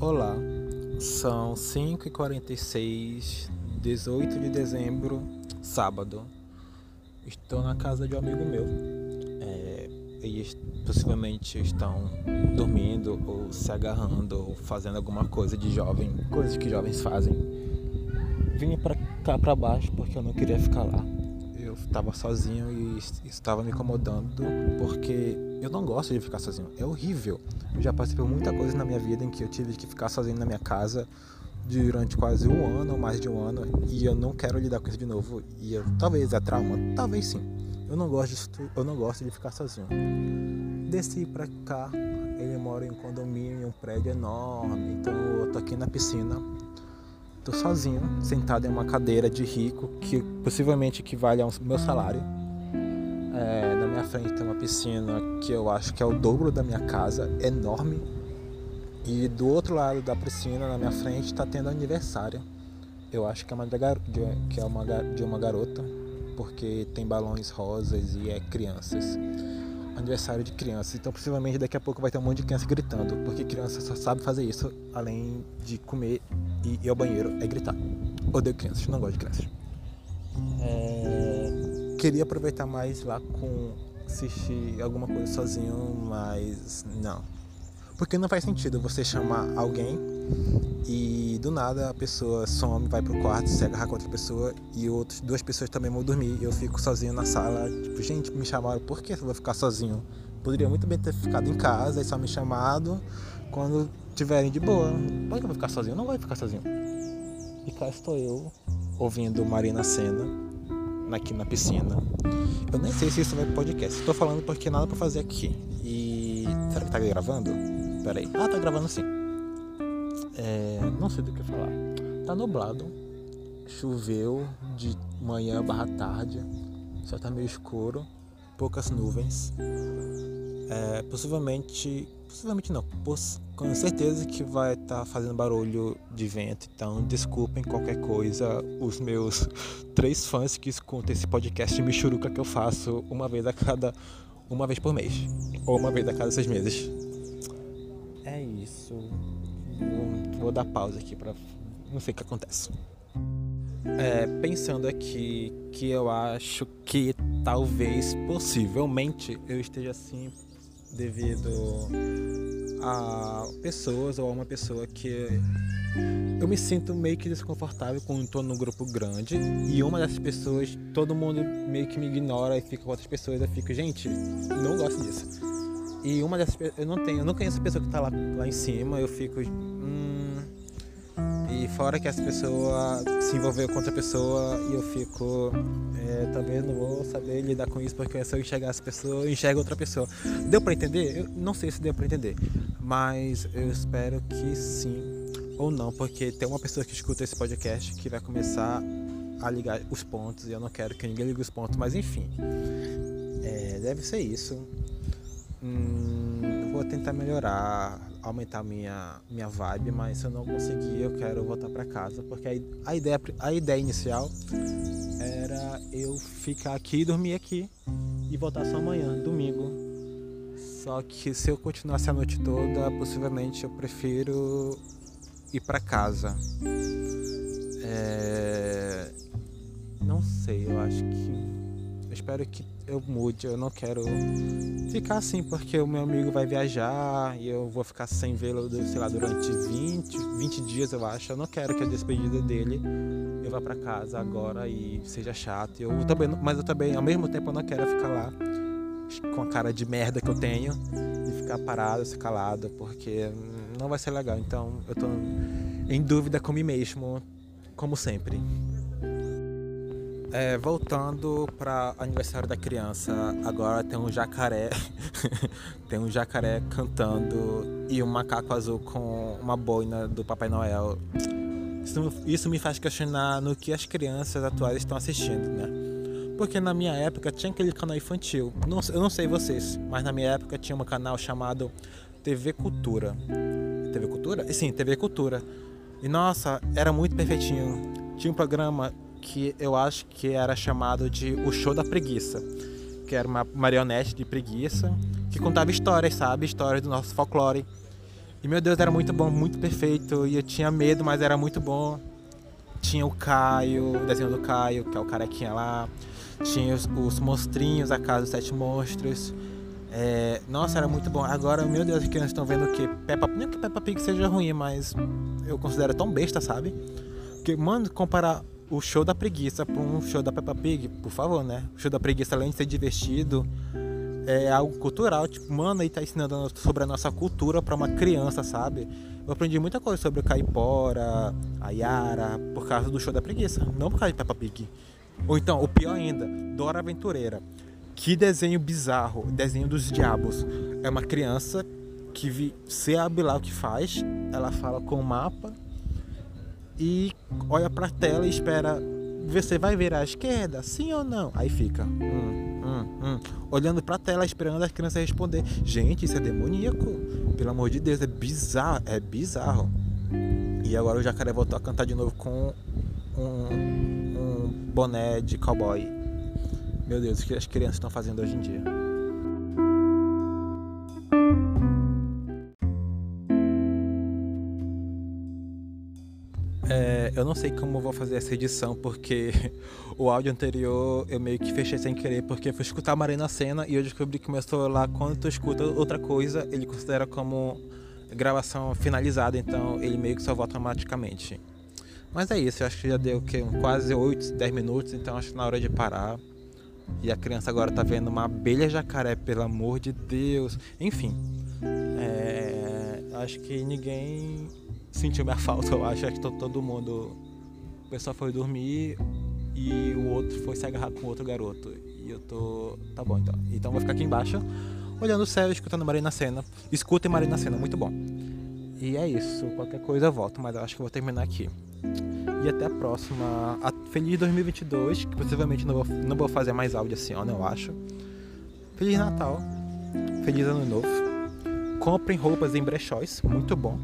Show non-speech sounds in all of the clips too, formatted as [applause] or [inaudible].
Olá, são 5h46, 18 de dezembro, sábado. Estou na casa de um amigo meu. É, eles possivelmente estão dormindo ou se agarrando ou fazendo alguma coisa de jovem, coisas que jovens fazem. Vim para cá para baixo porque eu não queria ficar lá. Eu estava sozinho e estava me incomodando porque eu não gosto de ficar sozinho. É horrível. Eu já passei por muita coisa na minha vida em que eu tive que ficar sozinho na minha casa durante quase um ano ou mais de um ano e eu não quero lidar com isso de novo. E eu, talvez é trauma, talvez sim. Eu não gosto de, eu não gosto de ficar sozinho. Desci pra cá, ele mora em um condomínio, em um prédio enorme, então eu tô aqui na piscina. Tô sozinho, sentado em uma cadeira de rico que possivelmente equivale ao meu salário é, frente tem uma piscina que eu acho que é o dobro da minha casa, enorme. E do outro lado da piscina, na minha frente, está tendo aniversário. Eu acho que é uma, de, que é uma de uma garota, porque tem balões rosas e é crianças. Aniversário de crianças. Então, possivelmente daqui a pouco vai ter um monte de criança gritando, porque criança só sabe fazer isso, além de comer e ir ao banheiro, é gritar. Odeio crianças, não gosto de crianças. É queria aproveitar mais lá com assistir alguma coisa sozinho, mas não. Porque não faz sentido você chamar alguém e do nada a pessoa some, vai pro quarto, se agarra com outra pessoa e outras duas pessoas também vão dormir. Eu fico sozinho na sala, tipo, gente, me chamaram, por que eu vou ficar sozinho? Poderia muito bem ter ficado em casa e só me chamado quando tiverem de boa. Por que eu vou ficar sozinho? Não vai ficar sozinho. E cá estou eu, ouvindo Marina Senna aqui na piscina. Eu nem sei se isso vai pro podcast. Estou falando porque nada para fazer aqui. E. Será que tá gravando? Pera aí. Ah, tá gravando sim. É... Não sei do que falar. Tá nublado. Choveu de manhã barra tarde. Só tá meio escuro. Poucas nuvens. É, possivelmente, possivelmente não, com certeza que vai estar tá fazendo barulho de vento, então desculpem qualquer coisa, os meus [laughs] três fãs que escutam esse podcast Michuruca que eu faço uma vez a cada, uma vez por mês, ou uma vez a cada seis meses. É isso, vou, vou dar pausa aqui para não sei o que acontece. É, pensando aqui que eu acho que talvez, possivelmente, eu esteja assim devido a pessoas ou a uma pessoa que eu me sinto meio que desconfortável quando estou num grupo grande e uma dessas pessoas, todo mundo meio que me ignora e fica com outras pessoas. Eu fico, gente, não gosto disso. E uma dessas eu não tenho, eu não conheço a pessoa que tá lá, lá em cima, eu fico. Hum, fora que essa pessoa se envolveu com outra pessoa e eu fico. É, talvez não vou saber lidar com isso porque se eu enxergar essa pessoa, eu enxergo outra pessoa. Deu para entender? Eu não sei se deu para entender. Mas eu espero que sim. Ou não, porque tem uma pessoa que escuta esse podcast que vai começar a ligar os pontos e eu não quero que ninguém ligue os pontos, mas enfim. É, deve ser isso. Hum, vou tentar melhorar aumentar minha, minha vibe, mas se eu não conseguir, eu quero voltar para casa, porque a, a, ideia, a ideia inicial era eu ficar aqui, dormir aqui e voltar só amanhã, domingo. Só que se eu continuasse a noite toda, possivelmente eu prefiro ir para casa. É... Não sei, eu acho que eu espero que eu mude. Eu não quero ficar assim, porque o meu amigo vai viajar e eu vou ficar sem vê-lo, sei lá, durante 20, 20 dias, eu acho. Eu não quero que a despedida dele eu vá para casa agora e seja chato. Eu também, mas eu também, ao mesmo tempo, eu não quero ficar lá com a cara de merda que eu tenho e ficar parado, se calado, porque não vai ser legal. Então, eu tô em dúvida com mim mesmo, como sempre. É, voltando para aniversário da criança, agora tem um jacaré, [laughs] tem um jacaré cantando e um macaco azul com uma boina do Papai Noel. Isso, isso me faz questionar no que as crianças atuais estão assistindo, né? Porque na minha época tinha aquele canal infantil. Não, eu não sei vocês, mas na minha época tinha um canal chamado TV Cultura. TV Cultura? Sim, TV Cultura. E nossa, era muito perfeitinho. Tinha um programa que eu acho que era chamado de O Show da Preguiça, que era uma marionete de preguiça que contava histórias, sabe? Histórias do nosso folclore. E meu Deus, era muito bom, muito perfeito. E eu tinha medo, mas era muito bom. Tinha o Caio, o desenho do Caio, que é o carequinha lá. Tinha os, os monstrinhos, a casa dos sete monstros. É, nossa, era muito bom. Agora, meu Deus, as crianças estão vendo que? Peppa, não que Peppa Pig seja ruim, mas eu considero tão besta, sabe? Porque, mano, comparar o show da preguiça para um show da Peppa Pig, por favor, né? O show da preguiça, além de ser divertido, é algo cultural. Tipo, mano, aí tá ensinando sobre a nossa cultura para uma criança, sabe? Eu aprendi muita coisa sobre o Caipora, a Yara, por causa do show da preguiça, não por causa de Peppa Pig. Ou então, o pior ainda, Dora Aventureira. Que desenho bizarro, desenho dos diabos. É uma criança que vi, sabe lá o que faz, ela fala com o mapa e olha pra tela e espera você vai virar à esquerda, sim ou não? Aí fica hum, hum, hum, olhando pra tela, esperando as crianças responder. Gente, isso é demoníaco. Pelo amor de Deus, é bizarro, é bizarro. E agora o jacaré voltou a cantar de novo com um, um boné de cowboy. Meu Deus, o que as crianças estão fazendo hoje em dia? É, eu não sei como eu vou fazer essa edição, porque [laughs] o áudio anterior eu meio que fechei sem querer, porque eu fui escutar a Marina Cena e eu descobri que meu celular, quando tu escuta outra coisa, ele considera como gravação finalizada, então ele meio que volta automaticamente. Mas é isso, eu acho que já deu que, quase 8, 10 minutos, então acho que na hora de parar. E a criança agora tá vendo uma abelha jacaré, pelo amor de Deus. Enfim, é, acho que ninguém sentiu minha [laughs] falta, eu acho. Acho que todo mundo. O pessoal foi dormir e o outro foi se agarrar com outro garoto. E eu tô. Tá bom então. Então vou ficar aqui embaixo, olhando o céu, escutando Marina Cena. Escutem Marina Cena, muito bom. E é isso. Qualquer coisa eu volto, mas eu acho que eu vou terminar aqui. E até a próxima. Feliz 2022, que possivelmente não vou, não vou fazer mais áudio assim, ó, eu acho. Feliz Natal. Feliz Ano Novo. Comprem roupas em brechóis, muito bom.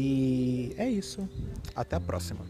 E é isso. Até a próxima.